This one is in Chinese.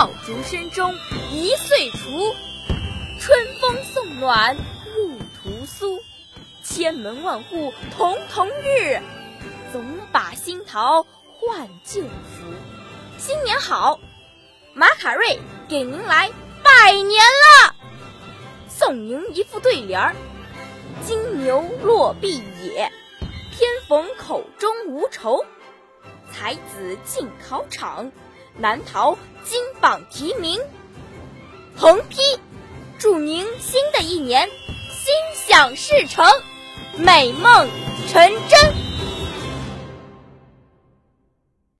爆竹声中一岁除。春风送暖入屠苏，千门万户曈曈日，总把新桃换旧符。新年好，马卡瑞给您来拜年了，送您一副对联儿：金牛落地野，偏逢口中无愁。才子进考场，难逃金榜题名。横批。祝您新的一年心想事成，美梦成。